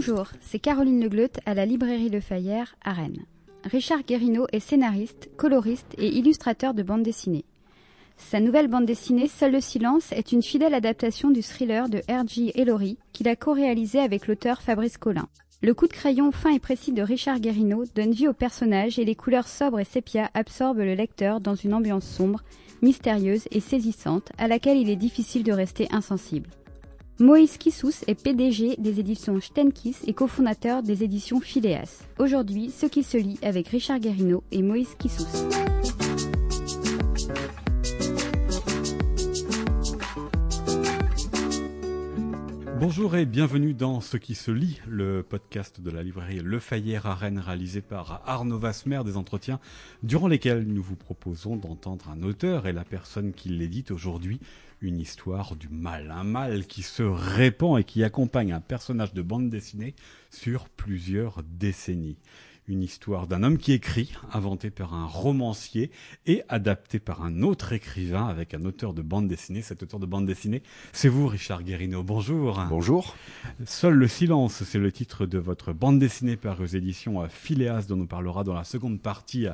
Bonjour, c'est Caroline Legleut à la librairie Le Fayère à Rennes. Richard Guérino est scénariste, coloriste et illustrateur de bande dessinée. Sa nouvelle bande dessinée Seul le silence est une fidèle adaptation du thriller de R.J. Ellory qu'il a co-réalisé avec l'auteur Fabrice Collin. Le coup de crayon fin et précis de Richard Guérino donne vie au personnage et les couleurs sobres et sépia absorbent le lecteur dans une ambiance sombre, mystérieuse et saisissante à laquelle il est difficile de rester insensible. Moïse Kissous est PDG des éditions Stenkiss et cofondateur des éditions Phileas. Aujourd'hui, ce qui se lit avec Richard Guérino et Moïse Kissous. Bonjour et bienvenue dans Ce qui se lit, le podcast de la librairie Le Fayère à Rennes réalisé par Arnaud Vasmer des entretiens durant lesquels nous vous proposons d'entendre un auteur et la personne qui l'édite aujourd'hui une histoire du mal, un mal qui se répand et qui accompagne un personnage de bande dessinée sur plusieurs décennies une histoire d'un homme qui écrit, inventé par un romancier et adapté par un autre écrivain avec un auteur de bande dessinée. Cet auteur de bande dessinée, c'est vous, Richard Guérino. Bonjour. Bonjour. Seul le silence, c'est le titre de votre bande dessinée par aux éditions euh, Phileas, dont nous parlera dans la seconde partie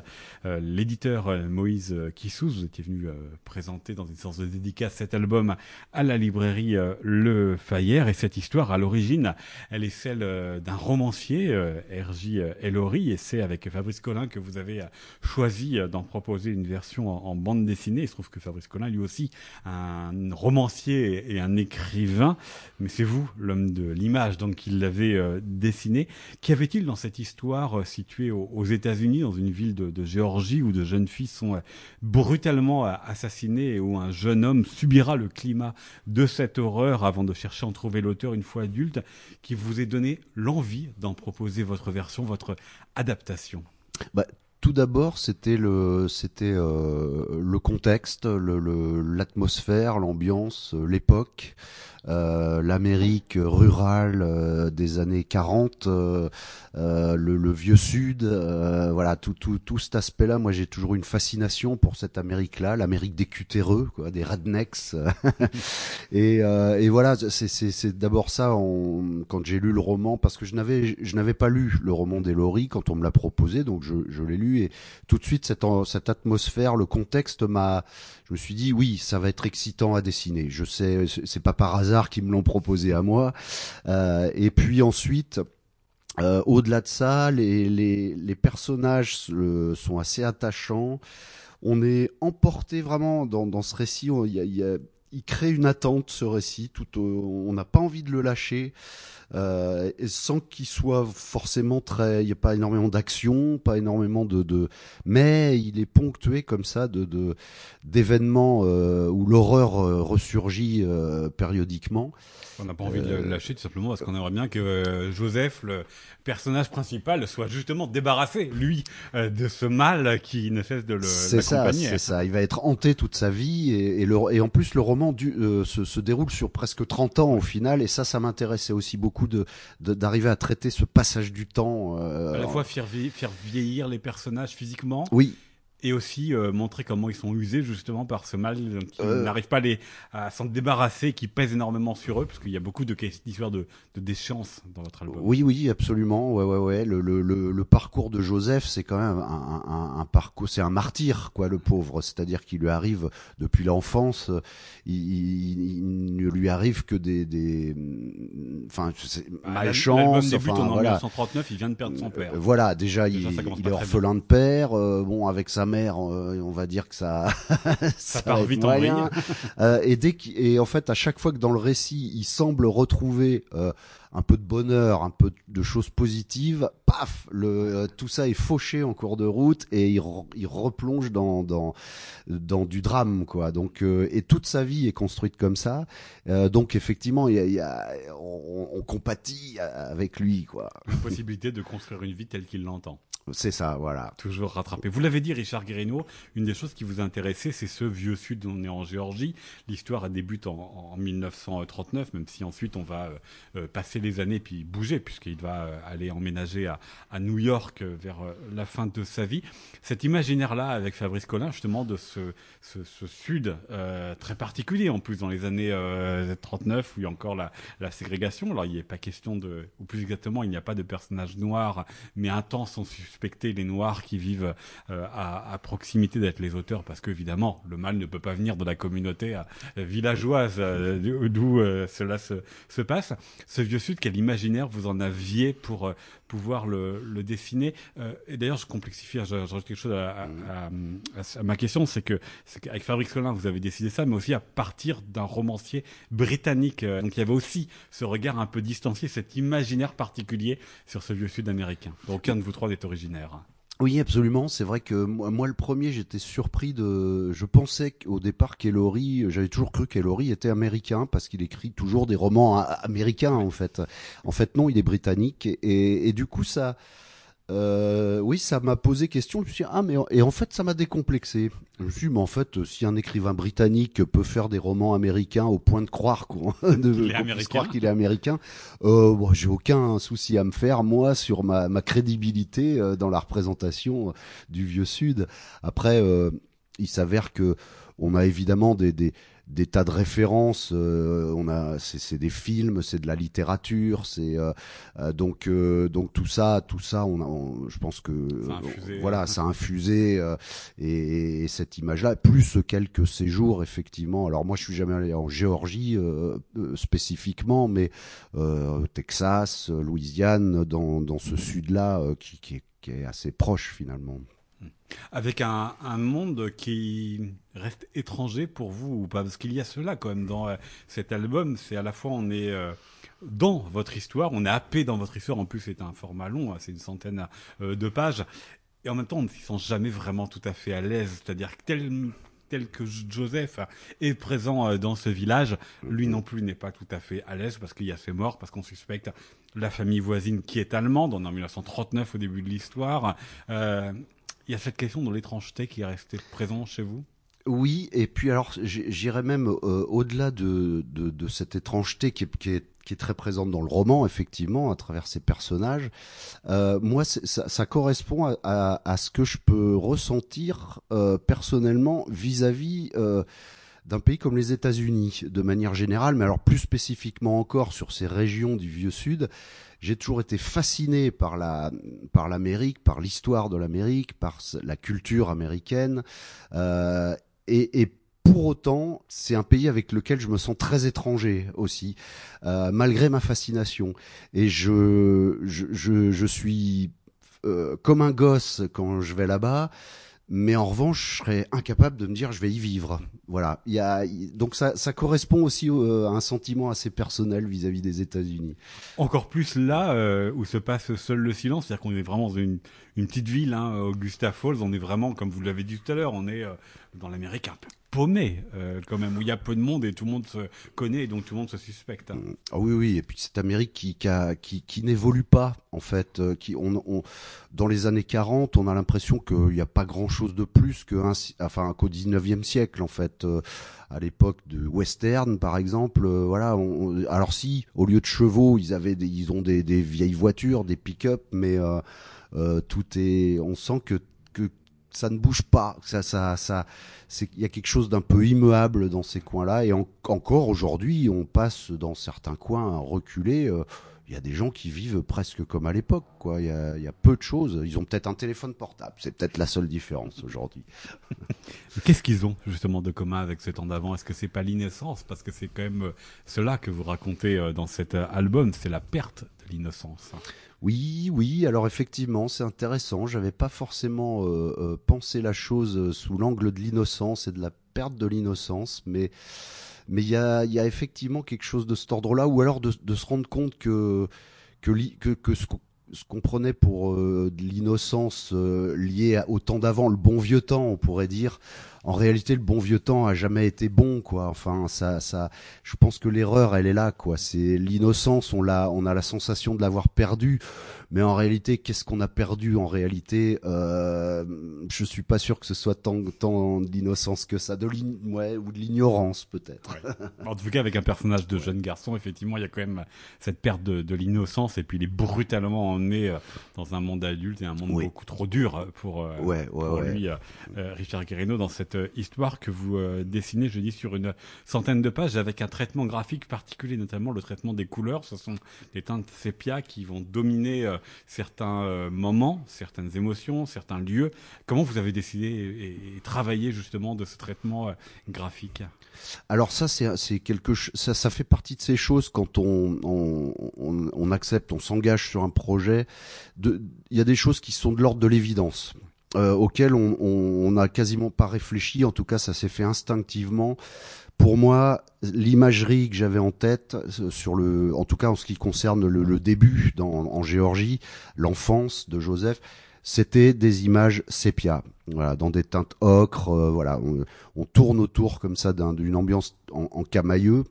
euh, l'éditeur euh, Moïse Kissous. Vous étiez venu présenter dans une séance de dédicace cet album à la librairie Le Fayère. Et cette histoire, à l'origine, elle est celle d'un romancier, R.J. Ellory, et c'est avec Fabrice Collin que vous avez euh, choisi euh, d'en proposer une version en, bande dessinée. Il se trouve que Fabrice Collin, lui aussi, un romancier et un écrivain, mais c'est vous, l'homme de l'image, donc qui l'avez euh, dessiné. Qu'y avait-il dans cette histoire située aux, États-Unis, dans une ville de, de, Géorgie, où de jeunes filles sont brutalement assassinées et où un jeune homme subira le climat de cette horreur avant de chercher à en trouver l'auteur une fois adulte, qui vous ait donné l'envie d'en proposer votre version, votre adaptation bah, tout d'abord, c'était le, c'était euh, le contexte, l'atmosphère, l'ambiance, euh, l'époque. Euh, l'Amérique rurale euh, des années 40, euh, le, vieux Sud, voilà tout, tout, tout cet aspect-là. Moi, j'ai toujours une fascination pour cette Amérique-là, l'Amérique des cutéreux, quoi, des rednecks. et, et voilà, c'est d'abord ça quand j'ai lu le roman, parce que je n'avais je n'avais pas lu le roman d'Elory quand on me l'a proposé, donc je, je l'ai lu et tout de suite cette, cette atmosphère, le contexte m'a, je me suis dit oui, ça va être excitant à dessiner. Je sais, c'est pas par hasard qui me l'ont proposé à moi. Euh, et puis ensuite, euh, au-delà de ça, les, les, personnages sont assez attachants. On est emporté vraiment dans, dans ce récit. Il, y a, il crée une attente, ce récit. Tout, on n'a pas envie de le lâcher. Euh, sans qu'il soit forcément très, il n'y a pas énormément d'action, pas énormément de, de, mais il est ponctué comme ça de d'événements euh, où l'horreur euh, ressurgit périodiquement. On n'a pas envie de le lâcher tout simplement parce qu'on aimerait bien que Joseph, le personnage principal, soit justement débarrassé, lui, de ce mal qui ne cesse de le C'est ça, c'est ça. Il va être hanté toute sa vie et, et, le, et en plus le roman du, se, se déroule sur presque 30 ans au final et ça, ça m'intéressait aussi beaucoup de d'arriver à traiter ce passage du temps. Euh, à la fois faire, faire vieillir les personnages physiquement. Oui, et aussi euh, montrer comment ils sont usés justement par ce mal qui euh... n'arrive pas à, les, à s'en débarrasser, qui pèse énormément sur eux, parce qu'il y a beaucoup de d'histoires de, de déchéance dans votre album. Oui, oui, absolument. Ouais, ouais, ouais. Le, le, le, le parcours de Joseph, c'est quand même un, un, un parcours, c'est un martyr, quoi, le pauvre. C'est-à-dire qu'il lui arrive depuis l'enfance, il, il, il, ne lui arrive que des, des enfin, ah, malchance. Enfin, en voilà. 1939, il vient de perdre son père. Euh, voilà, déjà, déjà il, il est orphelin de père. Euh, bon, avec sa mère, euh, on va dire que ça, ça, part vite en rien. Euh, et dès et en fait, à chaque fois que dans le récit, il semble retrouver euh, un peu de bonheur, un peu de choses positives, paf, le, tout ça est fauché en cours de route et il, il replonge dans, dans, dans du drame, quoi. Donc, et toute sa vie est construite comme ça. donc, effectivement, il y a, il y a on, on, compatit avec lui, quoi. possibilité de construire une vie telle qu'il l'entend. C'est ça, voilà. Toujours rattrapé. Vous l'avez dit, Richard Guérino, une des choses qui vous intéressait, c'est ce vieux sud. On est en Géorgie. L'histoire débute en, en, 1939, même si ensuite on va euh, euh passer les années, puis bouger, puisqu'il va aller emménager à, à New York vers la fin de sa vie. Cet imaginaire-là, avec Fabrice Collin, justement, de ce, ce, Sud très particulier, en plus, dans les années 39, où il y a encore la, la ségrégation. Alors, il n'y a pas question de, ou plus exactement, il n'y a pas de personnages noirs, mais un temps sont les noirs qui vivent à, à, proximité d'être les auteurs, parce qu'évidemment, le mal ne peut pas venir de la communauté villageoise d'où cela se, se, passe. Ce vieux Sud, quel imaginaire vous en aviez pour pouvoir le, le dessiner Et d'ailleurs, je complexifie, je, rajoute quelque chose à, à, à, ma question, c'est que qu'avec Fabrice Collin, vous avez décidé ça, mais aussi à partir d'un romancier britannique. Donc il y avait aussi ce regard un peu distancié, cet imaginaire particulier sur ce vieux Sud américain. Donc aucun de vous trois n'est originaire. Oui, absolument. C'est vrai que moi, le premier, j'étais surpris de. Je pensais qu'au départ qu'Ellory, j'avais toujours cru qu'Ellory était américain parce qu'il écrit toujours des romans américains en fait. En fait, non, il est britannique et du coup ça. Euh, oui, ça m'a posé question. Je me suis dit, ah, mais et en fait, ça m'a décomplexé. Je me suis dit, mais en fait, si un écrivain britannique peut faire des romans américains au point de croire qu'il est américain, euh, bon, j'ai aucun souci à me faire moi sur ma, ma crédibilité euh, dans la représentation du vieux Sud. Après, euh, il s'avère que on a évidemment des, des des tas de références. Euh, on a, c'est des films, c'est de la littérature, c'est euh, euh, donc donc tout ça, tout ça, on, je pense que ça infusé, voilà, ça a infusé et, cette image-là, plus quelques séjours effectivement. Alors moi, je suis jamais allé en Géorgie spécifiquement, mais Texas, Louisiane, dans dans ce sud-là qui, qui est, qui est assez proche finalement. Avec un, monde qui reste étranger pour vous ou pas? Parce qu'il y a cela quand même dans euh, cet album. C'est à la fois on est euh, dans votre histoire, on est happé dans votre histoire. En plus, c'est un format long, hein, c'est une centaine euh, de pages. Et en même temps, on ne s'y sent jamais vraiment tout à fait à l'aise. C'est-à-dire tel, tel que Joseph est présent dans ce village, lui non plus n'est pas tout à fait à l'aise parce qu'il y a ses morts, parce qu'on suspecte la famille voisine qui est allemande. On est en 1939 au début de l'histoire. Il y a cette question de l'étrangeté qui est restée présente chez vous? Oui, et puis alors j'irais même euh, au-delà de, de, de, cette étrangeté qui est, qui, est, qui est, très présente dans le roman, effectivement, à travers ces personnages. Euh, moi, ça, ça, correspond à, à, à, ce que je peux ressentir euh, personnellement vis-à-vis... -vis, d'un pays comme les États-Unis, de manière générale, mais alors plus spécifiquement encore sur ces régions du Vieux Sud, j'ai toujours été fasciné par la par l'Amérique, par l'histoire de l'Amérique, par la culture américaine, euh, et, et pour autant, c'est un pays avec lequel je me sens très étranger aussi, euh, malgré ma fascination. Et je, je, je, suis euh, comme un gosse quand je vais là-bas mais en revanche, je serais incapable de me dire je vais y vivre. Voilà. Il y a donc ça, ça correspond aussi euh, à un sentiment assez personnel vis-à-vis des États-Unis. Encore plus là euh, où se passe seul le silence, c'est-à-dire qu'on est vraiment dans une, une petite ville, hein, Augusta Falls. On est vraiment, comme vous l'avez dit tout à l'heure, on est euh, dans l'Amérique un peu paumé euh, quand même où il y a peu de monde et tout le monde se connaît et donc tout le monde se suspecte. Hein. Ah oui oui et puis cette Amérique qui qui, qui, n'évolue pas en fait euh, qui on, dans les années 40 on a l'impression qu'il n'y a pas grand chose de plus que un, enfin qu'au 19e siècle en fait euh, à l'époque de western par exemple voilà alors si au lieu de chevaux ils avaient ils ont des, vieilles voitures des pick-up mais tout est on sent que ça ne bouge pas. Ça, ça, ça, il y a quelque chose d'un peu immuable dans ces coins-là. Et encore aujourd'hui, on passe dans certains coins reculés. Euh, il y a des gens qui vivent presque comme à l'époque, quoi. Il y a, y a, peu de choses. Ils ont peut-être un téléphone portable. C'est peut-être la seule différence aujourd'hui. Qu'est-ce qu'ils ont justement de commun avec ce temps d'avant? Est-ce que c'est pas l'innocence? Parce que c'est quand même euh, cela que vous racontez euh, dans cet album, c'est la perte de l'innocence. Oui, oui. Alors effectivement, c'est intéressant. J'avais pas forcément euh, euh, pensé la chose euh, sous l'angle de l'innocence et de la perte de l'innocence, mais mais il y a, effectivement quelque chose de cet ordre-là, ou alors de, se rendre compte que ce qu'on prenait pour euh, de l'innocence euh, liée au temps d'avant, le bon vieux temps, on pourrait dire, en réalité, le bon vieux temps a jamais été bon, quoi. Enfin, ça, ça, je pense que l'erreur, elle est là, quoi. C'est l'innocence, on l'a, on a la sensation de l'avoir perdu. Mais en réalité, qu'est-ce qu'on a perdu en réalité euh, Je suis pas sûr que ce soit tant, tant d'innocence que ça, de ouais, ou de l'ignorance peut-être. En tout cas, avec un personnage de jeune garçon, effectivement, il y a quand même cette perte de, de l'innocence et puis il est brutalement emmené euh, dans un monde adulte et un monde beaucoup trop dur pour, euh, ouais, pour lui, euh, Richard Guérino, dans cette histoire que vous dessinez, je dis, sur une centaine de pages avec un traitement graphique particulier, notamment le traitement des couleurs. Ce sont des teintes sépia qui vont dominer certains euh, moments, certaines émotions, certains lieux. Comment vous avez décidé et, travaillé justement de ce traitement euh, graphique? Alors ça, c'est quelque ça, ça fait partie de ces choses quand on, accepte, on s'engage sur un projet. Il y a des choses qui sont de l'ordre de l'évidence. Euh, auxquelles on n'a quasiment pas réfléchi, en tout cas ça s'est fait instinctivement. Pour moi, l'imagerie que j'avais en tête, euh, sur le, en tout cas en ce qui concerne le, début dans, en Géorgie, l'enfance de Joseph, c'était des images sépia, voilà, dans des teintes ocre, euh, voilà, on, tourne autour comme ça d'une ambiance en, camailleux,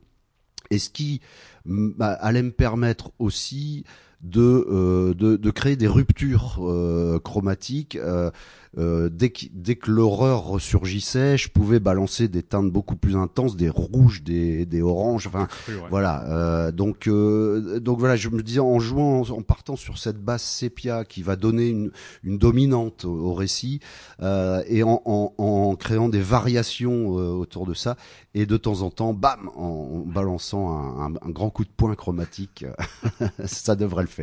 et ce qui bah, allait me permettre aussi de, euh, de, de, créer des ruptures chromatiques euh, dès, que, dès que l'horreur ressurgissait, je pouvais balancer des teintes beaucoup plus intenses, des rouges, des, des oranges, enfin voilà. Euh, donc euh, donc voilà, je me disais en jouant, en, partant sur cette base sépia qui va donner une, une dominante au, récit et en, en, en, créant des variations autour de ça et de temps en temps, bam, en, balançant un, un, grand coup de poing chromatique, ça devrait le faire.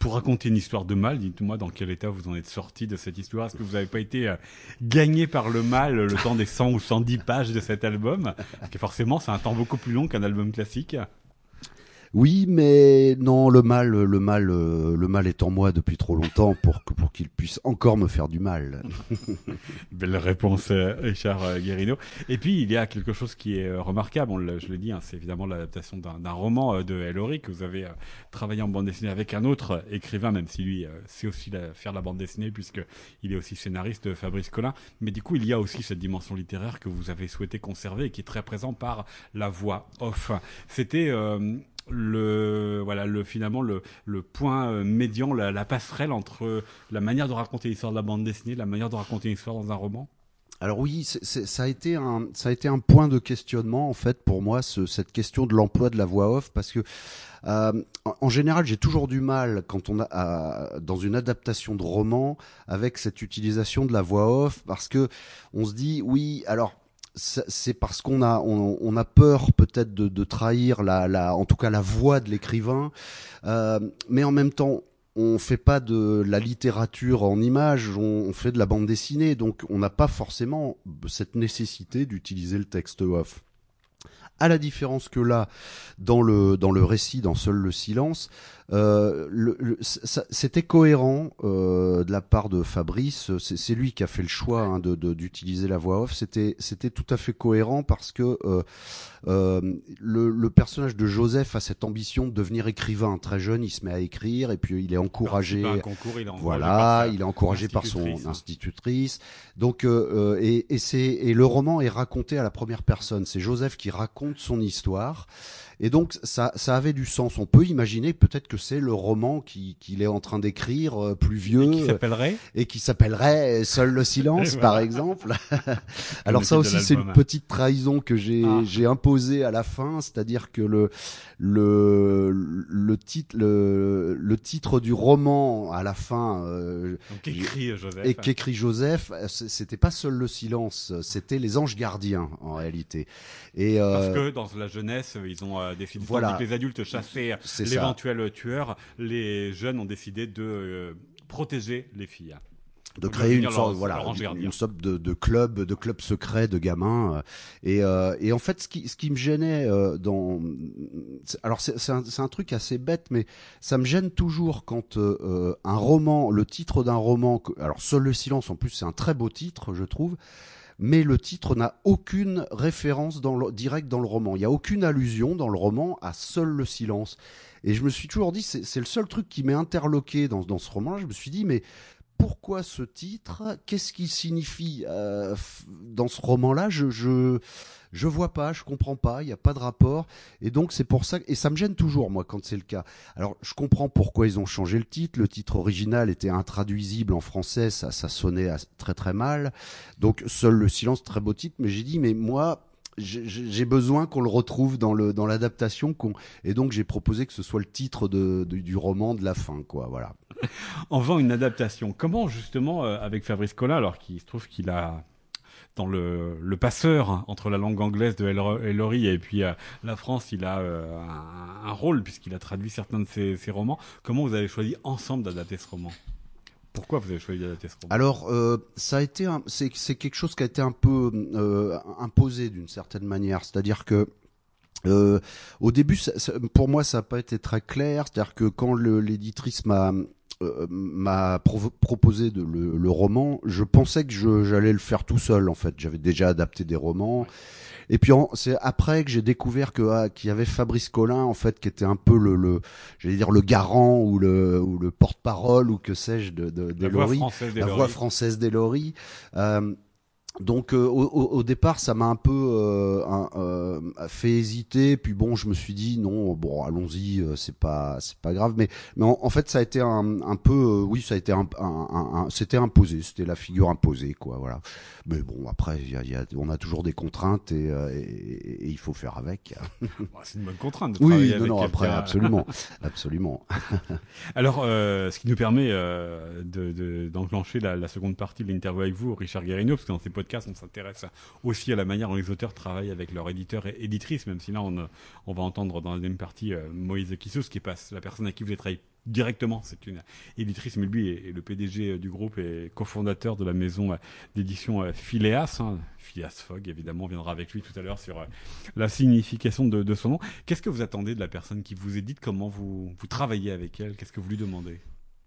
Pour raconter une histoire de mal, dites-moi dans quel état vous en êtes sorti de cette histoire. Est-ce que vous avez pas été euh, gagné par le mal le temps des 100 ou 110 pages de cet album, parce que forcément c'est un temps beaucoup plus long qu'un album classique. Oui, mais non, le mal, le mal, euh, le mal est en moi depuis trop longtemps pour que pour qu'il puisse encore me faire du mal. Belle réponse, euh, Richard euh, Guérino. Et puis il y a quelque chose qui est remarquable. je le dis, hein, c'est évidemment l'adaptation d'un roman de Ellery que vous avez travaillé en bande dessinée avec un autre écrivain, même si lui sait aussi faire la bande dessinée puisque il est aussi scénariste, Fabrice Collin. Mais du coup, il y a aussi cette dimension littéraire que vous avez souhaité conserver et qui est très présente par la voix off. C'était le voilà le finalement le, le point euh, médian la, passerelle entre la manière de raconter l'histoire de la bande dessinée la manière de raconter une histoire dans un roman? Alors oui, ça a été un ça a été un point de questionnement en fait pour moi ce, cette question de l'emploi de la voix off parce que euh, en, général j'ai toujours du mal quand on a dans une adaptation de roman avec cette utilisation de la voix off parce que on se dit oui alors c'est parce qu'on a on, a peur peut-être de, trahir la, la en tout cas la voix de l'écrivain euh, mais en même temps on fait pas de la littérature en images, on, fait de la bande dessinée, donc on n'a pas forcément cette nécessité d'utiliser le texte off. À la différence que là, dans le dans le récit, dans Seul le silence, euh, le, c'était cohérent euh, de la part de Fabrice. C'est lui qui a fait le choix hein, de d'utiliser la voix off. C'était c'était tout à fait cohérent parce que euh, euh le, le, personnage de Joseph a cette ambition de devenir écrivain. Très jeune, il se met à écrire et puis il est encouragé. concours, il est voilà, il est encouragé par son institutrice. Donc euh, et, et c'est et le roman est raconté à la première personne. C'est Joseph qui raconte son histoire. Et donc ça, ça avait du sens. On peut imaginer peut-être que c'est le roman qu'il est en train d'écrire, euh, plus vieux, et qui s'appellerait et qui s'appellerait Seul le silence, par exemple. Alors ça aussi, c'est une petite trahison que j'ai ah. j'ai imposée à la fin, c'est-à-dire que le le le titre le, le titre du roman à la fin euh, qu'écrit Joseph et qu'écrit Joseph, c'était pas Seul le silence, c'était Les Anges Gardiens en réalité. Et euh, parce que dans la jeunesse, ils ont euh, décidé voilà. que les adultes chassaient l'éventuel tueur, les jeunes ont décidé de euh, protéger les filles de créer une sorte, voilà, une, sorte de, de, club, de club secret de gamins. Et, euh, et en fait, ce qui, ce qui me gênait euh, dans, alors c'est un, un, truc assez bête, mais ça me gêne toujours quand euh, un roman, le titre d'un roman, alors Seul le silence, en plus c'est un très beau titre, je trouve, mais le titre n'a aucune référence directe dans le roman. Il n'y a aucune allusion dans le roman à Seul le silence. Et je me suis toujours dit, c'est le seul truc qui m'est interloqué dans, dans ce roman. Je me suis dit, mais pourquoi ce titre? Qu'est-ce qu'il signifie euh, dans ce roman-là? Je je je vois pas, je comprends pas, il n'y a pas de rapport, et donc c'est pour ça et ça me gêne toujours moi quand c'est le cas. Alors je comprends pourquoi ils ont changé le titre. Le titre original était intraduisible en français, ça ça sonnait très très mal. Donc seul le silence, très beau titre, mais j'ai dit mais moi j'ai besoin qu'on le retrouve dans le dans l'adaptation et donc j'ai proposé que ce soit le titre de, du roman de la fin quoi voilà en faisant une adaptation comment justement euh, avec Fabrice Collin alors qu'il se trouve qu'il a dans le, passeur hein, entre la langue anglaise de Ellery et puis euh, la France, il a euh, un, rôle puisqu'il a traduit certains de ses, romans. Comment vous avez choisi ensemble d'adapter ce roman? Pourquoi vous avez choisi d'adapter ce roman? Alors, euh, ça a été, c'est quelque chose qui a été un peu imposé d'une certaine manière. C'est-à-dire que au début, pour moi, ça n'a pas été très clair. C'est-à-dire que quand l'éditrice m'a euh, m'a proposé de le, le, roman, je pensais que j'allais le faire tout seul. En fait, j'avais déjà adapté des romans. Et puis c'est après que j'ai découvert que ah, qu'il y avait Fabrice Collin en fait qui était un peu le, le j'allais dire le garant ou le ou le porte-parole ou que sais-je de de, de la, voix française la voix française d'Elory. Euh, donc euh, au, au, départ, ça m'a un peu euh, euh, fait hésiter. Puis bon, je me suis dit non, bon, allons-y, euh, c'est pas, c'est pas grave. Mais, mais en, fait, ça a été un, un peu, euh, oui, ça a été un, un, un c'était imposé, c'était la figure imposée, quoi, voilà. Mais bon, après, y a, y a, on a toujours des contraintes et, et, et il faut faire avec. c'est une bonne contrainte. De oui, non, non, après, absolument, absolument. Alors, ce qui nous permet de, d'enclencher la, la, seconde partie de l'interview avec vous, Richard Guérino, parce que dans on s'intéresse aussi à la manière dont les auteurs travaillent avec leur éditeur et éditrice, même si là, on, on va entendre dans la deuxième partie euh, Moïse Kissous, qui passe la personne à qui vous avez travaillé directement. C'est une éditrice, mais lui est, le PDG euh, du groupe et cofondateur de la maison euh, d'édition Phileas. Hein. Phileas Fogg, évidemment, viendra avec lui tout à l'heure sur la signification de, son nom. Qu'est-ce que vous attendez de la personne qui vous édite? Comment vous travaillez avec elle? Qu'est-ce que vous lui demandez?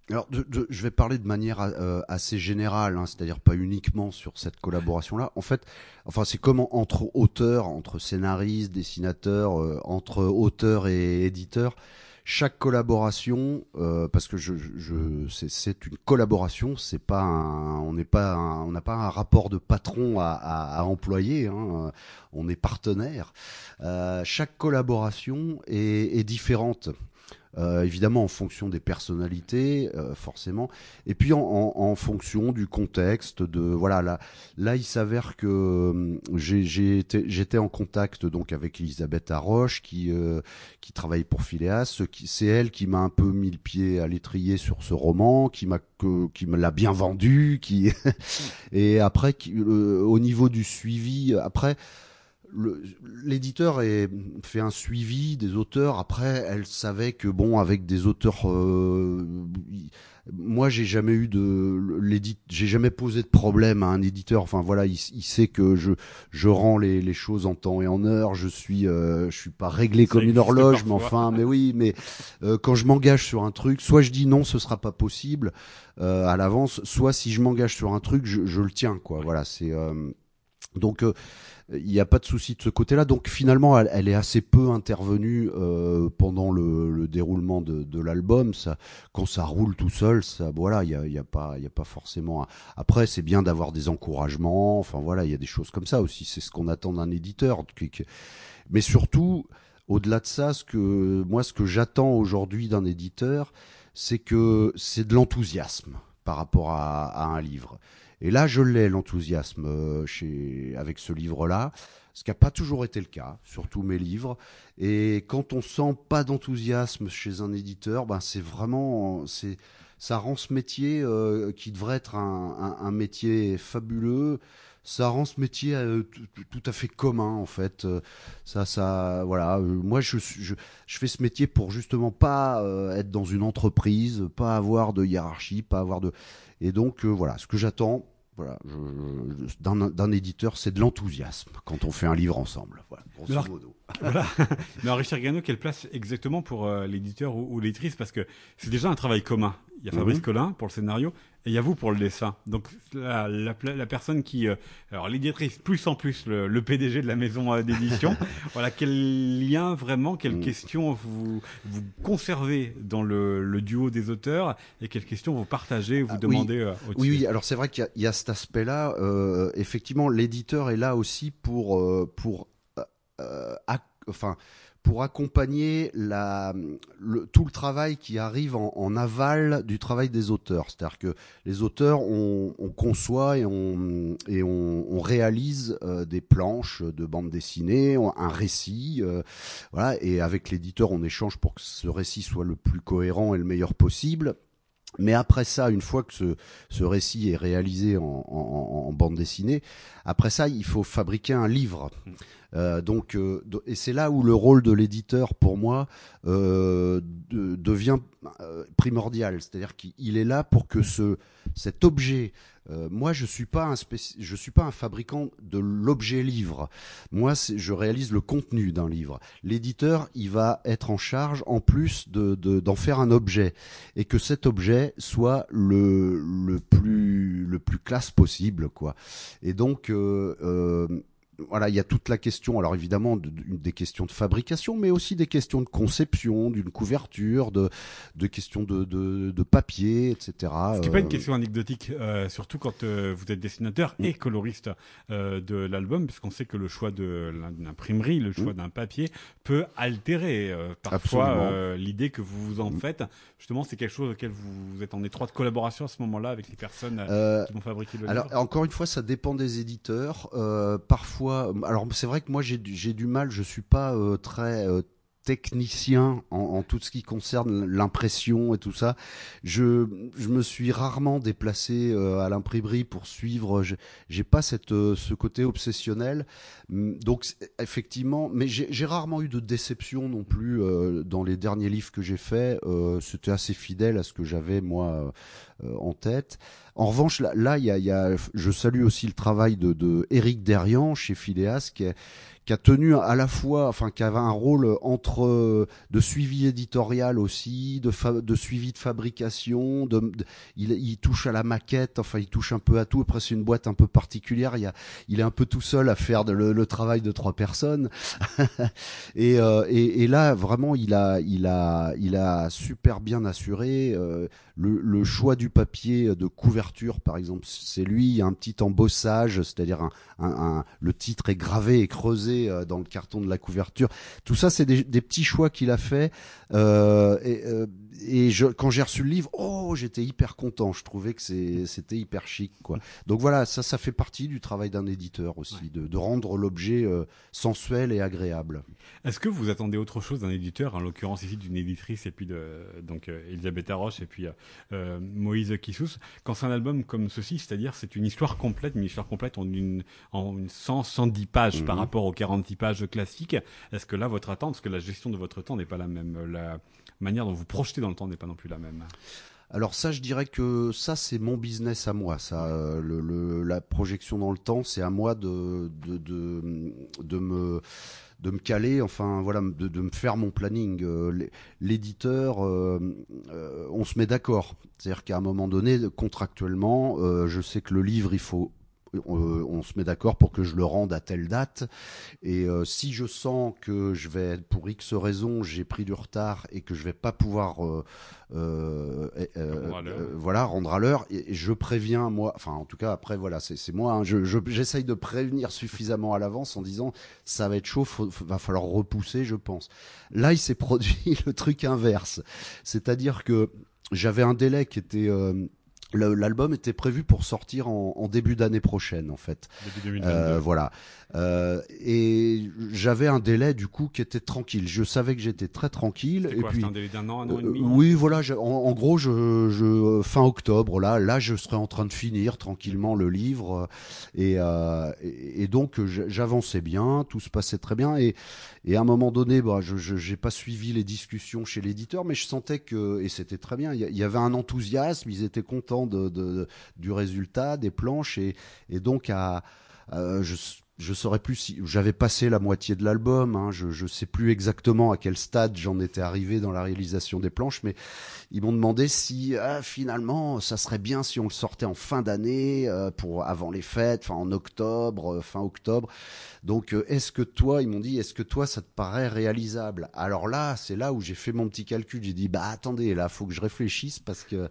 Alors, je vais parler de manière euh, assez générale, hein, c'est-à-dire pas uniquement sur cette collaboration-là. En fait, enfin, c'est comme entre auteurs, entre scénaristes, dessinateurs, euh, entre auteurs et éditeurs. Chaque collaboration, euh, parce que je, je c'est une collaboration, c'est pas un, on n'est pas, on n'a pas un rapport de patron à, à, à employer, hein, on est partenaire. chaque collaboration est, est différente. Euh, évidemment en fonction des personnalités, euh, forcément, et puis en, en, fonction du contexte. De voilà, là, là, il s'avère que euh, j'étais en contact donc avec Elisabeth Arroche qui qui travaille pour Phileas. C'est elle qui m'a un peu mis le pied à l'étrier sur ce roman, qui m'a qui me l'a bien vendu, qui et après qui, au niveau du suivi, après l'éditeur fait un suivi des auteurs. Après, elle savait que bon, avec des auteurs, euh, moi j'ai jamais eu de l'édite, j'ai jamais posé de problème à un éditeur. Enfin voilà, il, sait que je je rends les, les, choses en temps et en heure. Je suis euh, je suis pas réglé comme une horloge, mais enfin, mais oui, mais euh, quand je m'engage sur un truc, soit je dis non, ce sera pas possible à l'avance, soit si je m'engage sur un truc, je, je le tiens quoi. Voilà, c'est donc il n'y a pas de souci de ce côté-là. Donc finalement, elle, est assez peu intervenue euh, pendant le, le, déroulement de, l'album. Ça, quand ça roule tout seul, ça, voilà, il y a, pas, a pas forcément. Après, c'est bien d'avoir des encouragements. Enfin voilà, il y a des choses comme ça aussi. C'est ce qu'on attend d'un éditeur. Mais surtout, au-delà de ça, ce que moi, ce que j'attends aujourd'hui d'un éditeur, c'est que c'est de l'enthousiasme par rapport à un livre. Et là, je l'ai, l'enthousiasme euh, chez avec ce livre-là, ce qui n'a pas toujours été le cas sur tous mes livres. Et quand on sent pas d'enthousiasme chez un éditeur, ben c'est vraiment, c'est, ça rend ce métier euh, qui devrait être un, un, un, métier fabuleux. Ça rend ce métier euh, tout à fait commun en fait. Ça, ça, voilà. moi, je, je, je fais ce métier pour justement pas être dans une entreprise, pas avoir de hiérarchie, pas avoir de et donc euh, voilà, ce que j'attends voilà, d'un éditeur, c'est de l'enthousiasme quand on fait un livre ensemble. Voilà, grosso modo. voilà. Mais alors, Richard Gano, quelle place exactement pour euh, l'éditeur ou, l'éditrice? Parce que c'est déjà un travail commun. Il y a Fabrice mhm. Collin pour le scénario il y a vous pour le dessin. Donc la, la, la personne qui, euh, alors l'éditrice plus en plus le, le, PDG de la maison euh, d'édition. voilà quel lien vraiment, quelles mm. questions vous vous conservez dans le, le, duo des auteurs et quelles questions vous partagez, vous ah, demandez. Oui. Euh, oui, oui, alors c'est vrai qu'il y, y, a cet aspect-là. Euh, effectivement, l'éditeur est là aussi pour pour enfin pour accompagner tout le travail qui arrive en, aval du travail des auteurs. C'est-à-dire que les auteurs, on, on conçoit et on, réalise euh, des planches de bande dessinée, un récit, euh, voilà, et avec l'éditeur, on échange pour que ce récit soit le plus cohérent et le meilleur possible. Mais après ça, une fois que ce, ce récit est réalisé en, en, en, bande dessinée, après ça, il faut fabriquer un livre. Euh, donc, euh, et c'est là où le rôle de l'éditeur, pour moi, euh, de, devient euh, primordial. C'est-à-dire qu'il est là pour que ce, cet objet moi, je suis pas un je suis pas un fabricant de l'objet livre. Moi, je réalise le contenu d'un livre. L'éditeur, il va être en charge, en plus de d'en faire un objet, et que cet objet soit le le plus le plus classe possible, quoi. Et donc euh, euh voilà, il y a toute la question, alors évidemment, des questions de fabrication, mais aussi des questions de conception, d'une couverture, de, de questions de, de, de, papier, etc. Ce qui n'est pas une euh, question anecdotique, euh, surtout quand euh, vous êtes dessinateur et coloriste euh, de l'album, puisqu'on sait que le choix de l'imprimerie, le choix d'un papier peut altérer euh, parfois l'idée que vous vous en faites. Justement, c'est quelque chose auquel vous êtes en étroite collaboration à ce moment-là avec les personnes qui vont fabriquer le alors, livre. Encore une fois, ça dépend des éditeurs. parfois, alors c'est vrai que moi j'ai du mal, je suis pas euh, très euh, technicien en, tout ce qui concerne l'impression et tout ça. Je, je me suis rarement déplacé euh, à l'imprimerie pour suivre. J'ai pas cette ce côté obsessionnel. Hum, donc effectivement, mais j'ai rarement eu de déception non plus dans les derniers livres que j'ai faits. C'était assez fidèle à ce que j'avais moi en tête. En revanche, là, là y a, y a, je salue aussi le travail de, de Eric Derian chez Phileas, qui, est, qui tenu à la fois, enfin, qui avait un rôle entre de suivi éditorial aussi, de, de suivi de fabrication, de, il, il, touche à la maquette, enfin, il touche un peu à tout. Après, c'est une boîte un peu particulière. Il, y a, il est un peu tout seul à faire de, le, le, travail de trois personnes. et, euh, et, et, là, vraiment, il a, il a, il a super bien assuré euh, le, le choix du papier de couverture par exemple, c'est lui, il y a un petit embossage, c'est-à-dire un, un, le titre est gravé et creusé euh, dans le carton de la couverture. Tout ça, c'est des, des, petits choix qu'il a fait. Euh, et, euh, et je, quand j'ai reçu le livre, oh, j'étais hyper content. Je trouvais que c'était hyper chic, quoi. Donc voilà, ça, ça fait partie du travail d'un éditeur aussi, ouais. de, de, rendre l'objet euh, sensuel et agréable. Est-ce que vous attendez autre chose d'un éditeur, en l'occurrence ici d'une éditrice et puis de donc euh, Elisabeth Arroche et puis euh, Moïse Kissous, quand c'est un album comme ceci, c'est-à-dire c'est une histoire complète, une histoire complète en une en une 100 110 pages mmh. par rapport aux 46 pages classiques. Est-ce que là votre attente, parce que la gestion de votre temps n'est pas la même, la manière dont vous projetez dans le temps n'est pas non plus la même. Alors ça, je dirais que ça, c'est mon business à moi. Ça, euh, la projection dans le temps, c'est à moi de, de, de, me de me caler, enfin voilà, de, me faire mon planning. Euh, l'éditeur, euh, euh, on se met d'accord. C'est-à-dire qu'à un moment donné, contractuellement, euh, je sais que le livre, il faut on, on, se met d'accord pour que je le rende à telle date. Et euh, si je sens que je vais, pour X raison, j'ai pris du retard et que je vais pas pouvoir, euh, euh, euh voilà, rendre à l'heure, je préviens moi. Enfin, en tout cas, après, voilà, c'est moi. Hein, J'essaye je, de prévenir suffisamment à l'avance en disant ça va être chaud, faut, va falloir repousser, je pense. Là, il s'est produit le truc inverse, c'est-à-dire que j'avais un délai qui était L'album était prévu pour sortir en, en début d'année prochaine, en fait. Euh, voilà. Euh, et j'avais un délai du coup qui était tranquille. Je savais que j'étais très tranquille. et quoi, puis un délai d'un an, un an et demi? Euh, oui, voilà. Je, en, en, gros, je, je, fin octobre, là, là, je serais en train de finir tranquillement le livre, et, euh, et, et donc j'avançais bien, tout se passait très bien, et, et à un moment donné, bah, je n'ai pas suivi les discussions chez l'éditeur, mais je sentais que, et c'était très bien, il y, y, avait un enthousiasme, ils étaient contents du résultat, des planches, et, donc à, euh, je je saurais plus si j'avais passé la moitié de l'album. Hein, je je sais plus exactement à quel stade j'en étais arrivé dans la réalisation des planches, mais ils m'ont demandé si ah, finalement ça serait bien si on le sortait en fin d'année euh, pour avant les fêtes, enfin en octobre, euh, fin octobre. Donc euh, est-ce que toi, ils m'ont dit, est-ce que toi ça te paraît réalisable? Alors là, c'est là où j'ai fait mon petit calcul. J'ai dit bah attendez, là faut que je réfléchisse parce que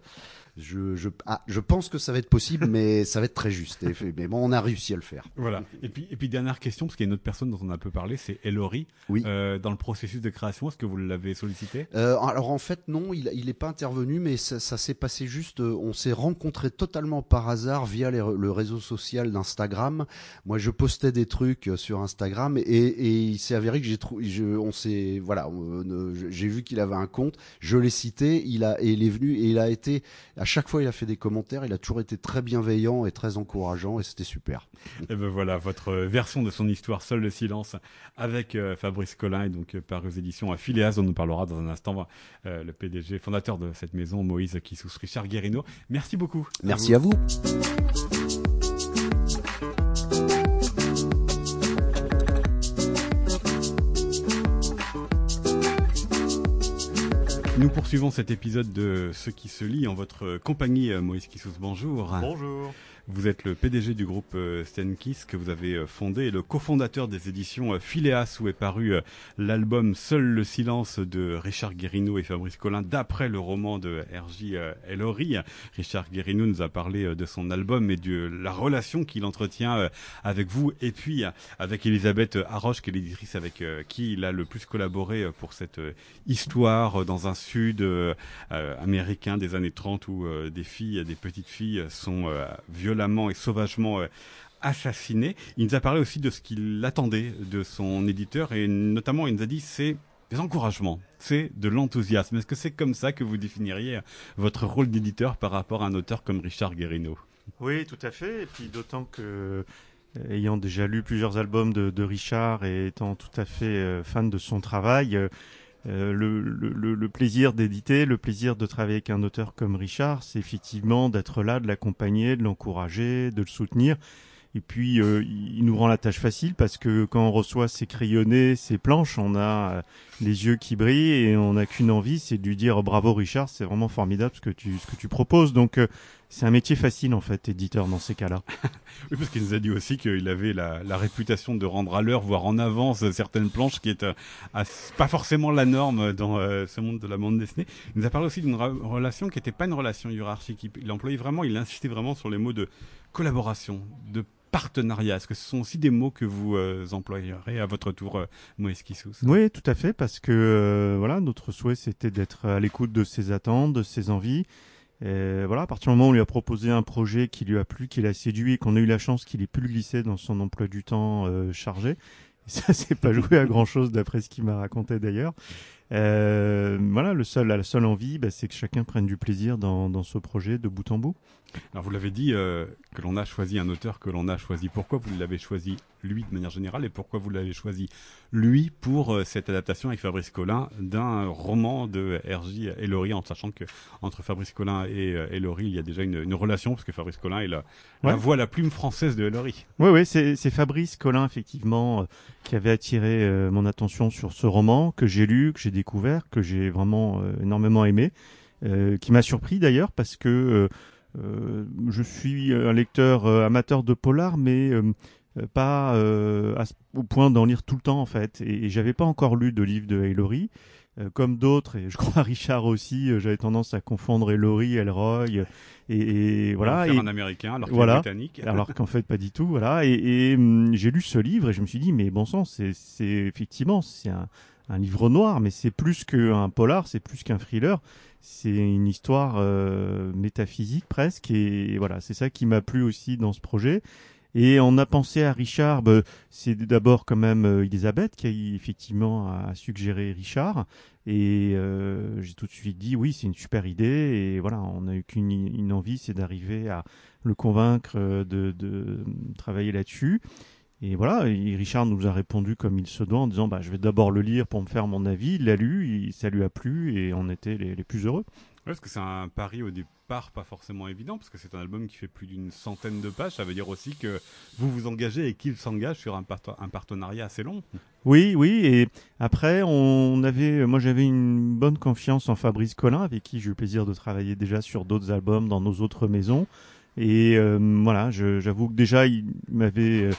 je, je, ah, je pense que ça va être possible, mais ça va être très juste. Mais bon, on a réussi à le faire. Voilà. Et puis, et puis dernière question, parce qu'il y a une autre personne dont on a un peu parlé, c'est Elori. Oui. Euh, dans le processus de création, est-ce que vous l'avez sollicité? Euh, Alors en fait, non, il il n'est pas intervenu, mais ça, ça s'est passé juste. Euh, on s'est rencontrés totalement par hasard via les, le réseau social d'Instagram. Moi, je postais des trucs euh, sur Instagram et, et il s'est avéré que j'ai trouvé. On s'est voilà, j'ai vu qu'il avait un compte. Je l'ai cité. Il a et il est venu et il a été à chaque fois il a fait des commentaires, il a toujours été très bienveillant et très encourageant et c'était super. Et ben voilà, votre version de son histoire, Seul le silence, avec euh, Fabrice Collin et donc euh, par aux éditions à Phileas, dont nous parlera dans un instant euh, le PDG, fondateur de cette maison, Moïse Kissous, Richard Guérino. Merci beaucoup. Merci À vous. Nous poursuivons cet épisode de Ce qui se lit en votre compagnie, euh, Moïse Kissous. Bonjour. Bonjour. Vous êtes le PDG du groupe euh, Stenkiss que vous avez euh, fondé et le cofondateur des éditions euh, Phileas où est paru l'album Seul le silence de Richard Guérino et Fabrice Collin d'après le roman de R.J. Ellory. Richard Guérino nous a parlé de son album et de la relation qu'il entretient avec vous et puis avec Elisabeth Haroche qui est l'éditrice avec qui il a le plus collaboré pour cette histoire dans un sud américain des années 30 où des filles, des petites filles sont violées et sauvagement euh, assassiné. Il nous a parlé aussi de ce qu'il attendait de son éditeur et notamment il nous a dit c'est des encouragements, c'est de l'enthousiasme. Est-ce que c'est comme ça que vous définiriez votre rôle d'éditeur par rapport à un auteur comme Richard Guérino Oui, tout à fait. Et puis d'autant que euh, ayant déjà lu plusieurs albums de, Richard et étant tout à fait euh, fan de son travail, euh, le, plaisir d'éditer, le plaisir de travailler avec un auteur comme Richard, c'est effectivement d'être là, de l'accompagner, de l'encourager, de le soutenir. Et puis, euh, il nous rend la tâche facile parce que quand on reçoit ses crayonnés, ses planches, on a euh, les yeux qui brillent et on n'a qu'une envie, c'est de lui dire bravo Richard, c'est vraiment formidable ce que tu, ce que tu proposes. Donc, c'est un métier facile en fait, éditeur dans ces cas-là. oui, parce qu'il nous a dit aussi qu'il avait la, réputation de rendre à l'heure, voire en avance certaines planches, qui est euh, pas forcément la norme dans euh, ce monde de la bande dessinée. Il nous a parlé aussi d'une relation qui n'était pas une relation hiérarchique. Il employait vraiment, il insistait vraiment sur les mots de collaboration, de partenariat. Est-ce que ce sont aussi des mots que vous euh, employerez à votre tour, Moïse Kissous Oui, tout à fait, parce que voilà, notre souhait c'était d'être à l'écoute de ses attentes, de ses envies et voilà, à partir du moment où on lui a proposé un projet qui lui a plu, qui l'a séduit et qu'on a eu la chance qu'il ait pu le glisser dans son emploi du temps euh, chargé, ça c'est pas joué à grand chose d'après ce qu'il m'a raconté d'ailleurs. Euh, voilà, le seul, la seule envie, bah, c'est que chacun prenne du plaisir dans, dans ce projet de bout en bout. Alors vous l'avez dit, euh, que l'on a choisi un auteur que l'on a choisi. Pourquoi vous l'avez choisi lui de manière générale et pourquoi vous l'avez choisi lui pour euh, cette adaptation avec Fabrice Collin d'un roman de R.J. Ellory, en sachant que entre Fabrice Collin et euh, il y a déjà une, une, relation parce que Fabrice Collin est la, la voix, la plume française de Ellory. Oui, oui, c'est Fabrice Collin effectivement euh, qui avait attiré mon attention sur ce roman que j'ai lu, que j'ai découvert, que j'ai vraiment énormément aimé, qui m'a surpris d'ailleurs parce que euh, je suis un lecteur euh, amateur de polar, mais euh, pas au point d'en lire tout le temps en fait. Et, j'avais pas encore lu de livre de Hillary. comme d'autres, et je crois Richard aussi, j'avais tendance à confondre Ellory, Elroy, et, voilà. Et, un américain alors qu'il voilà, britannique. alors qu'en fait pas du tout, voilà. Et, hum, j'ai lu ce livre et je me suis dit, mais bon sang, c'est effectivement c'est un, un livre noir, mais c'est plus qu'un polar, c'est plus qu'un thriller c'est une histoire euh, métaphysique presque et voilà c'est ça qui m'a plu aussi dans ce projet. Et on a pensé à Richard bah, c'est d'abord quand même euh, Elisabeth qui a effectivement a suggéré Richard. Et euh, j'ai tout de suite dit oui c'est une super idée et voilà on a eu qu'une une envie c'est d'arriver à le convaincre de, de travailler là-dessus et voilà, Richard nous a répondu comme il se doit en disant bah, Je vais d'abord le lire pour me faire mon avis. Il l'a lu, ça lui a plu et on était les, plus heureux. Ouais, parce que c'est un pari au départ pas forcément évident parce que c'est un album qui fait plus d'une centaine de pages. Ça veut dire aussi que vous vous engagez et qu'il s'engage sur un, un, partenariat assez long. Oui, oui. Et après, on avait, moi j'avais une bonne confiance en Fabrice Collin avec qui j'ai eu le plaisir de travailler déjà sur d'autres albums dans nos autres maisons. Et euh, voilà, j'avoue que déjà il m'avait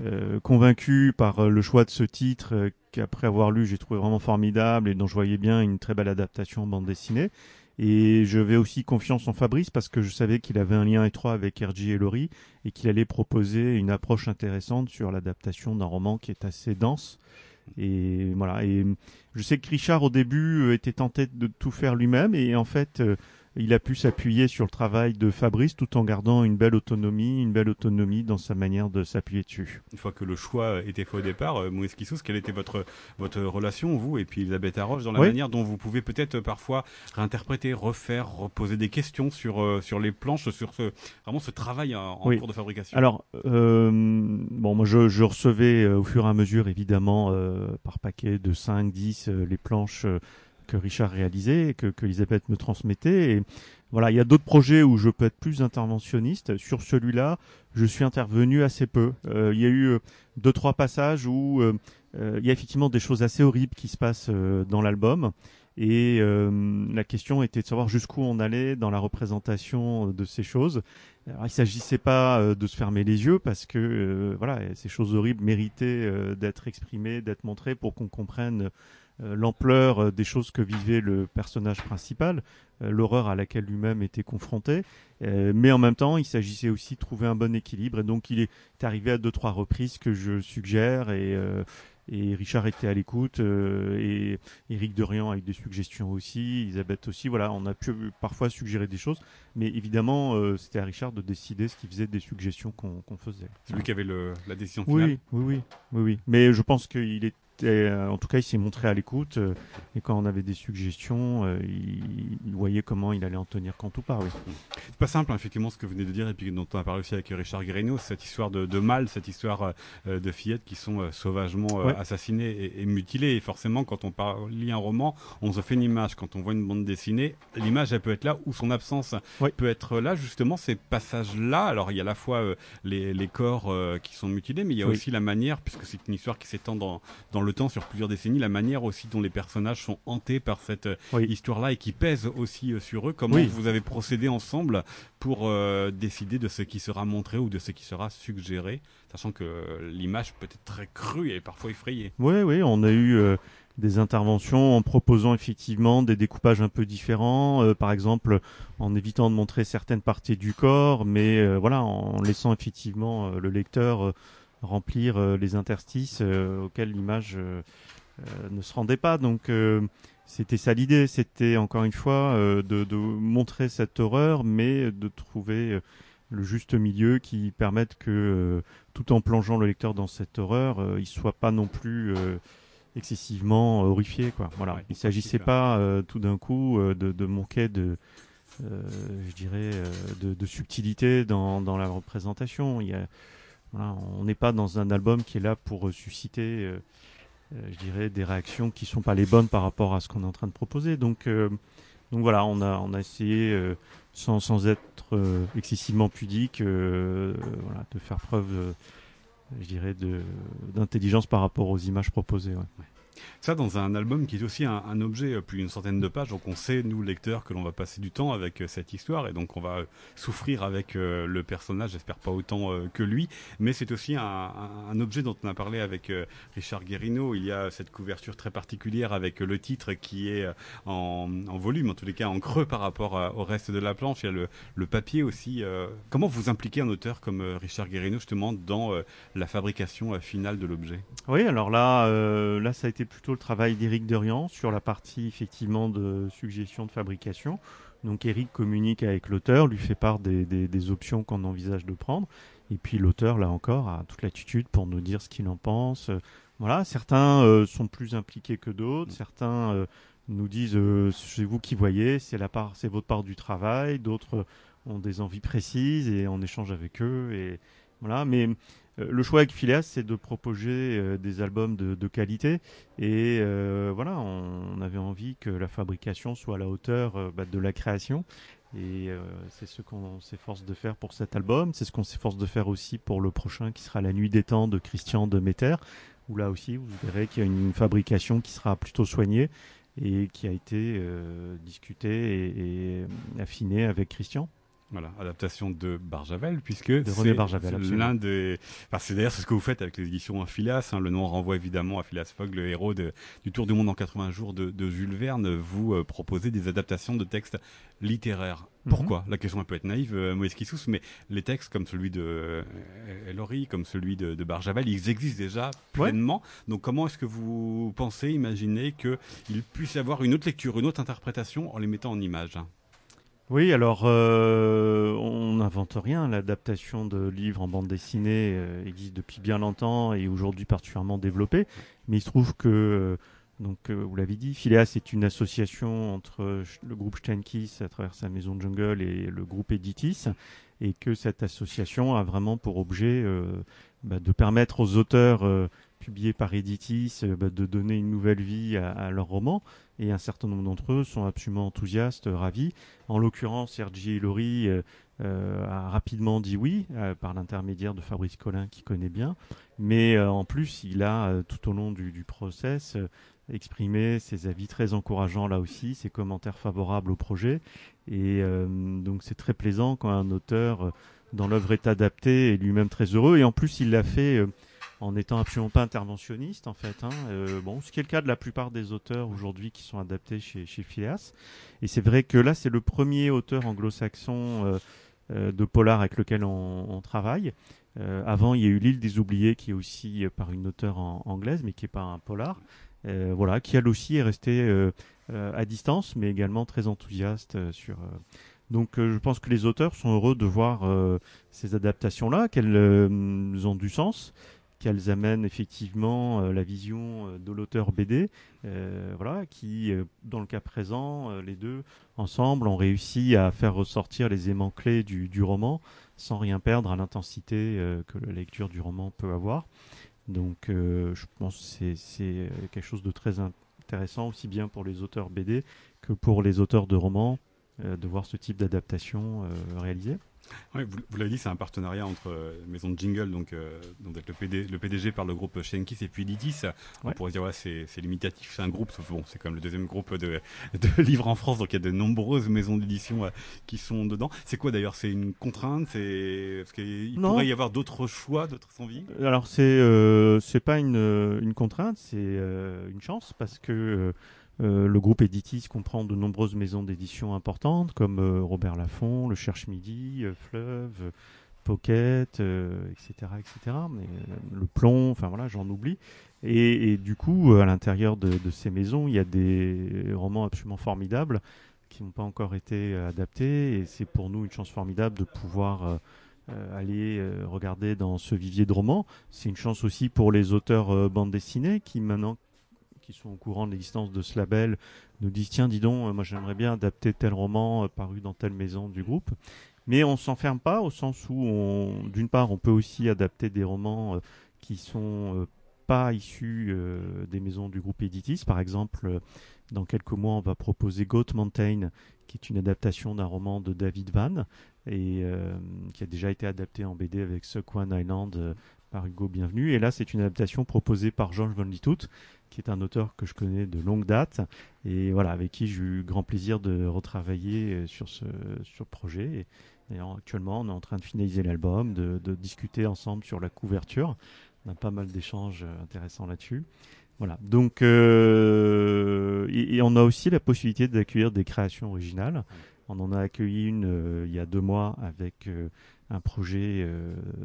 euh, euh, convaincu par le choix de ce titre qu'après avoir lu j'ai trouvé vraiment formidable et dont je voyais bien une très belle adaptation en bande dessinée. Et je vais aussi confiance en Fabrice parce que je savais qu'il avait un lien étroit avec RG et Laurie et qu'il allait proposer une approche intéressante sur l'adaptation d'un roman qui est assez dense. Et voilà. Et je sais que Richard au début était tenté de tout faire lui-même et en fait il a pu s'appuyer sur le travail de Fabrice tout en gardant une belle autonomie, une belle autonomie dans sa manière de s'appuyer dessus. Une fois que le choix était fait au départ, euh, Moïse Kissous, quelle était votre, votre relation, vous et puis Elisabeth Arroche, dans la manière dont vous pouvez peut-être euh, parfois réinterpréter, refaire, reposer des questions sur, euh, sur les planches, sur ce, vraiment ce travail en, cours de fabrication? Alors, bon, moi je, je recevais au fur et à mesure, évidemment, par paquet de 5, 10, les planches que Richard réalisait que, que Elisabeth me transmettait. Et voilà, il y a d'autres projets où je peux être plus interventionniste. Sur celui-là, je suis intervenu assez peu. Euh, il y a eu euh, deux trois passages où euh, il y a effectivement des choses assez horribles qui se passent dans l'album. Et la question était de savoir jusqu'où on allait dans la représentation de ces choses. Alors, il s'agissait pas de se fermer les yeux parce que voilà, ces choses horribles méritaient d'être exprimées, d'être montrées pour qu'on comprenne l'ampleur euh, des choses que vivait le personnage principal, euh, l'horreur à laquelle lui-même était confronté. mais en même temps, il s'agissait aussi de trouver un bon équilibre. Et donc, il est arrivé à deux, trois reprises que je suggère et, et Richard était à l'écoute et Eric Dorian avec des suggestions aussi, Elisabeth aussi. Voilà, on a pu parfois suggérer des choses, mais évidemment, c'était à Richard de décider ce qui faisait des suggestions qu'on faisait. C'est lui qui avait le, la décision finale. Oui, oui, oui, oui. Mais je pense qu'il est euh, en tout cas, il s'est montré à l'écoute. Euh, et quand on avait des suggestions, euh, il, voyait comment il allait en tenir compte ou pas. C'est pas simple, hein, effectivement, ce que vous venez de dire, et puis dont on a parlé aussi avec Richard Guérino, cette histoire de, de mal, cette histoire de fillettes qui sont sauvagement assassinées et, mutilées. Et forcément, quand on parle, lit un roman, on se fait une image. Quand on voit une bande dessinée, l'image, elle peut être là, ou son absence peut être là. Justement, ces passages-là, alors il y a à la fois les, les, corps qui sont mutilés, mais il y a aussi la manière, puisque c'est une histoire qui s'étend dans, dans le temps, sur plusieurs décennies, la manière aussi dont les personnages sont hantés par cette euh, histoire-là et qui pèse aussi euh, sur eux. Comment vous avez procédé ensemble pour euh, décider de ce qui sera montré ou de ce qui sera suggéré, sachant que l'image peut être très crue et parfois effrayée. Oui, oui, on a eu des interventions en proposant effectivement des découpages un peu différents, par exemple en évitant de montrer certaines parties du corps, mais voilà, en laissant effectivement le lecteur remplir euh, les interstices euh, auxquels l'image euh, ne se rendait pas. Donc c'était ça l'idée, c'était encore une fois de, de, montrer cette horreur, mais de trouver le juste milieu qui permette que, tout en plongeant le lecteur dans cette horreur, il soit pas non plus excessivement horrifié. Quoi. Voilà. il s'agissait pas tout d'un coup de, de manquer de, je dirais, de, de, subtilité dans, dans la représentation. Il y a on n'est pas dans un album qui est là pour euh, susciter, euh, euh, je dirais, des réactions qui sont pas les bonnes par rapport à ce qu'on est en train de proposer. Donc, donc voilà, on a, on a essayé, sans, sans être excessivement pudique, voilà, de faire preuve, je dirais, d'intelligence par rapport aux images proposées. Ça, dans un album qui est aussi un, objet, euh, plus d'une centaine de pages, donc on sait, nous, lecteurs, que l'on va passer du temps avec euh, cette histoire, et donc on va euh, souffrir avec le personnage, j'espère pas autant que lui, mais c'est aussi un, objet dont on a parlé avec Richard Guérino, il y a cette couverture très particulière avec le titre qui est en, volume, en tous les cas en creux par rapport au reste de la planche, il y a le, papier aussi. comment vous impliquez un auteur comme Richard Guérino, justement, dans la fabrication finale de l'objet? Oui, alors là, là, ça a été plutôt le travail d'Éric Derian sur la partie effectivement de suggestion de fabrication. Donc Eric communique avec l'auteur, lui fait part des, options qu'on envisage de prendre. Et puis l'auteur, là encore, a toute l'attitude pour nous dire ce qu'il en pense. Voilà, certains euh, sont plus impliqués que d'autres, certains euh, nous disent euh, c'est vous qui voyez, c'est la part, c'est votre part du travail. D'autres ont des envies précises et on échange avec eux. Et voilà, mais le choix avec Phileas, c'est de proposer euh, des albums de, qualité. Et euh, voilà, on, avait envie que la fabrication soit à la hauteur bah, de la création. Et c'est ce qu'on s'efforce de faire pour cet album. C'est ce qu'on s'efforce de faire aussi pour le prochain qui sera La Nuit des Temps de Christian de Metter. Où là aussi, vous verrez qu'il y a une fabrication qui sera plutôt soignée et qui a été discutée et affinée avec Christian. Voilà, adaptation de Barjavel, puisque c'est l'un des. Enfin, c'est d'ailleurs ce que vous faites avec les éditions Phileas. Hein. Le nom renvoie évidemment à Phileas Fogg, le héros de, du Tour du monde en 80 jours de, de Jules Verne. Vous euh, proposez des adaptations de textes littéraires. Mhm. Pourquoi? La question peut être naïve, euh, Moïse Kissous, mais les textes comme celui de euh, comme celui de, de, Barjavel, ils existent déjà pleinement. Donc, comment est-ce que vous pensez, imaginez qu'il puisse y avoir une autre lecture, une autre interprétation en les mettant en images oui, alors euh, on n'invente rien. L'adaptation de livres en bande dessinée euh, existe depuis bien longtemps et aujourd'hui particulièrement développée. Mais il se trouve que, euh, donc vous l'avez dit, Phileas est une association entre le groupe Steinkiss à travers sa maison de jungle et le groupe Editis, et que cette association a vraiment pour objet bah, de permettre aux auteurs publiés par Editis bah, de donner une nouvelle vie à, à leurs romans et un certain nombre d'entre eux sont absolument enthousiastes, ravis. En l'occurrence, Sergi Lori euh, euh, a rapidement dit oui euh, par l'intermédiaire de Fabrice Collin qui connaît bien, mais en plus il a tout au long du, du process exprimé ses avis très encourageants là aussi, ses commentaires favorables au projet. Et donc c'est très plaisant quand un auteur dans l'œuvre est adapté et lui-même très heureux. Et en plus il l'a fait en étant absolument pas interventionniste en fait. Hein. Euh, bon, ce qui est le cas de la plupart des auteurs aujourd'hui qui sont adaptés chez, chez Phileas. Et c'est vrai que là, c'est le premier auteur anglo-saxon euh, euh, de polar avec lequel on, travaille. avant, il y a eu L'île des oubliés qui est aussi par une auteure anglaise, mais qui est pas un polar. voilà, qui elle aussi est restée à distance, mais également très enthousiaste sur. Donc je pense que les auteurs sont heureux de voir ces adaptations-là, qu'elles ont du sens qu'elles amènent effectivement euh, la vision euh, de l'auteur BD, euh, voilà, qui, dans le cas présent, les deux ensemble ont réussi à faire ressortir les aimants clés du, du roman sans rien perdre à l'intensité que la lecture du roman peut avoir. Donc, je pense que c'est quelque chose de très intéressant aussi bien pour les auteurs BD que pour les auteurs de romans de voir ce type d'adaptation réalisé. Oui, vous, l'avez dit, c'est un partenariat entre euh, Maison de Jingle, donc, euh, donc le, PD, le, PDG par le groupe Shenkis et puis Lidis. On pourrait dire, ouais, c'est limitatif, c'est un groupe, bon, c'est comme le deuxième groupe de, de, livres en France, donc il y a de nombreuses maisons d'édition euh, qui sont dedans. C'est quoi d'ailleurs C'est une contrainte C'est Parce qu'il pourrait y avoir d'autres choix, d'autres envies? Alors, c'est c'est pas une, une contrainte, c'est une chance parce que euh, le groupe Editis comprend de nombreuses maisons d'édition importantes comme euh, Robert Laffont, Le Cherche Midi, euh, Fleuve, Pocket, etc., etc. Mais, le Plomb, enfin voilà, j'en oublie. Et, du coup, à l'intérieur de, ces maisons, il y a des romans absolument formidables qui n'ont pas encore été adaptés. Et c'est pour nous une chance formidable de pouvoir aller regarder dans ce vivier de romans. C'est une chance aussi pour les auteurs bande dessinée qui maintenant qui sont au courant de l'existence de ce label nous disent tiens dis donc euh, moi j'aimerais bien adapter tel roman euh, paru dans telle maison du groupe mais on s'enferme pas au sens où d'une part on peut aussi adapter des romans euh, qui sont pas issus des maisons du groupe Editis par exemple dans quelques mois on va proposer Goat Mountain qui est une adaptation d'un roman de David Van et qui a déjà été adapté en BD avec One Island par Hugo Bienvenu. Et là, c'est une adaptation proposée par Georges Von Litout, qui est un auteur que je connais de longue date et voilà avec qui j'ai eu grand plaisir de retravailler euh, sur ce sur projet. Et, actuellement, on est en train de finaliser l'album, de, discuter ensemble sur la couverture. On a pas mal d'échanges euh, intéressants là-dessus. Voilà. Donc, euh, et, on a aussi la possibilité d'accueillir des créations originales. On en a accueilli une euh, il y a deux mois avec un projet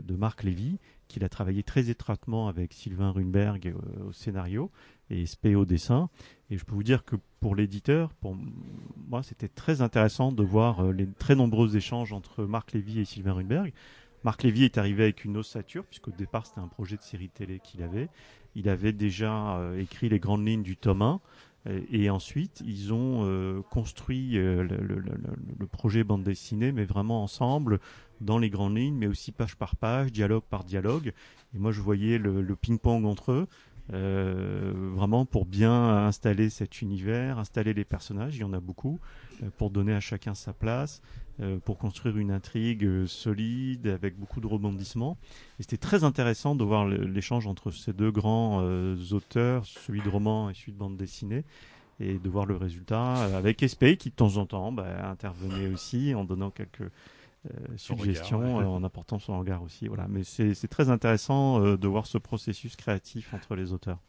de Marc Lévy, qu'il a travaillé très étroitement avec Sylvain Runberg au scénario et SP au dessin. Et je peux vous dire que pour l'éditeur, pour moi, c'était très intéressant de voir euh, les très nombreux échanges entre Marc Lévy et Sylvain Runberg. Marc Lévy est arrivé avec une ossature, puisqu'au départ, c'était un projet de série télé qu'il avait. Il avait déjà euh, écrit les grandes lignes du tome 1. Et, ensuite, ils ont euh, construit le, le, projet bande dessinée, mais vraiment ensemble, dans les grandes lignes, mais aussi page par page, dialogue par dialogue. Et moi, je voyais le, ping-pong entre eux euh, vraiment pour bien installer cet univers, installer les personnages, il y en a beaucoup, euh, pour donner à chacun sa place, euh, pour construire une intrigue solide avec beaucoup de rebondissements. Et c'était très intéressant de voir l'échange entre ces deux grands auteurs, celui de roman et celui de bande dessinée et de voir le résultat avec Espé qui de temps en temps bah, intervenait aussi en donnant quelques euh, suggestions, euh, en apportant son regard aussi. Voilà. Mais c'est très intéressant euh, de voir ce processus créatif entre les auteurs.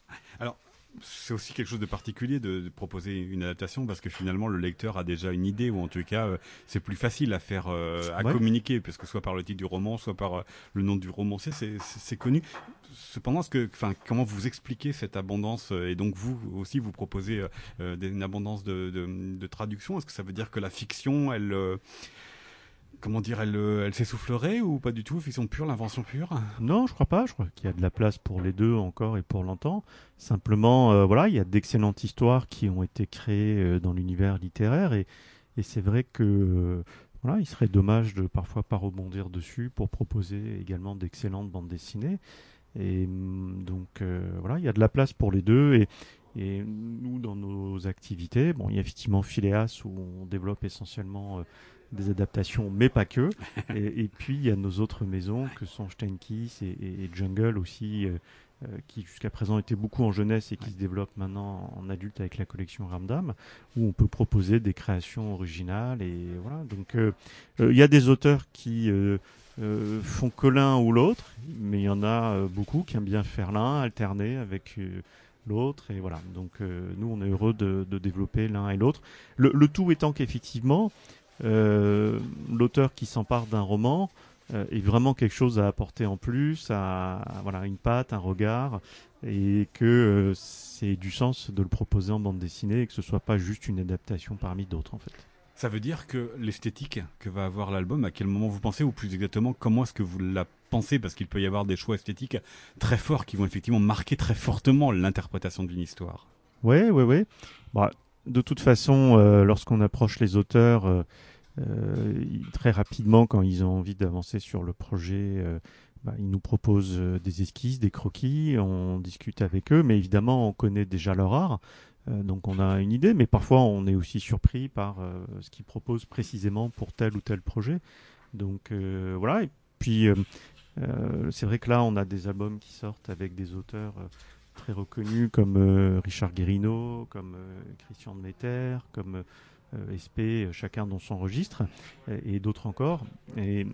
Alors, c'est aussi quelque chose de particulier de, proposer une adaptation parce que finalement le lecteur a déjà une idée ou en tout cas c'est plus facile à faire à communiquer parce que soit par le titre du roman soit par le nom du romancier c'est connu cependant ce que enfin comment vous expliquez cette abondance et donc vous aussi vous proposez une abondance de, de traduction? Est-ce que ça veut dire que la fiction elle comment dire, elle, euh, elle s'essoufflerait ou pas du tout Fiction pure, l'invention pure? Non, je crois pas. Je crois qu'il y a de la place pour les deux encore et pour longtemps. Simplement, euh, voilà, il y a d'excellentes histoires qui ont été créées euh, dans l'univers littéraire et, c'est vrai que voilà, il serait dommage de parfois pas rebondir dessus pour proposer également d'excellentes bandes dessinées. Et mm, donc voilà, il y a de la place pour les deux et, et nous, dans nos activités, bon, il y a effectivement Phileas où on développe essentiellement des adaptations, mais pas que. et, puis il y a nos autres maisons que sont Steinkiss et, et, Jungle aussi, euh, euh, qui jusqu'à présent étaient beaucoup en jeunesse et qui se développent maintenant en adulte avec la collection Ramdam, où on peut proposer des créations originales. Et voilà. Donc euh, il y a des auteurs qui font que l'un ou l'autre, mais il y en a beaucoup qui aiment bien faire l'un, alterner avec l'autre et voilà donc nous on est heureux de, développer l'un et l'autre le, le, tout étant qu'effectivement l'auteur qui s'empare d'un roman euh, est vraiment quelque chose à apporter en plus, à, voilà une patte, un regard, et que euh, c'est du sens de le proposer en bande dessinée et que ce soit pas juste une adaptation parmi d'autres en fait. Ça veut dire que l'esthétique que va avoir l'album, à quel moment vous pensez, ou plus exactement, comment est-ce que vous la pensez Parce qu'il peut y avoir des choix esthétiques très forts qui vont effectivement marquer très fortement l'interprétation d'une histoire? Oui, oui, oui. Bah, de toute façon, euh, lorsqu'on approche les auteurs, euh, euh, très rapidement, quand ils ont envie d'avancer sur le projet, bah, ils nous proposent des esquisses, des croquis, on discute avec eux, mais évidemment, on connaît déjà leur art. donc on a une idée, mais parfois on est aussi surpris par ce qu'ils proposent précisément pour tel ou tel projet. Donc voilà, et puis c'est vrai que là on a des albums qui sortent avec des auteurs très reconnus comme euh, Richard Guérino, comme euh, Christian de Metter, comme euh, SP, chacun dans son registre, et, d'autres encore. Mais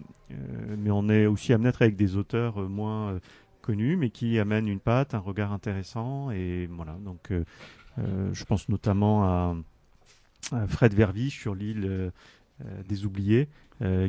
on est aussi amené à être avec des auteurs moins connus, mais qui amènent une patte, un regard intéressant. Donc je pense notamment à, Fred Vervi sur l'île des oubliés,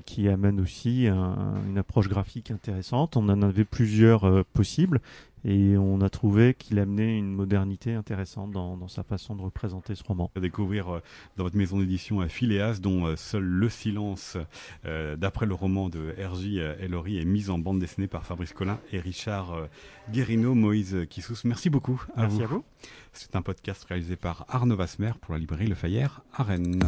qui amène aussi une approche graphique intéressante. On en avait plusieurs possibles et on a trouvé qu'il amenait une modernité intéressante dans, dans, sa façon de représenter ce roman. À découvrir euh, dans votre maison d'édition à Phileas, dont euh, seul le silence, euh, d'après le roman de R.J. Ellory, est mis en bande dessinée par Fabrice Collin et Richard Guérino, Moïse Kissous. Merci beaucoup à Merci vous. à vous. C'est un podcast réalisé par Arnaud Vasmer pour la librairie Le Fayère à Rennes.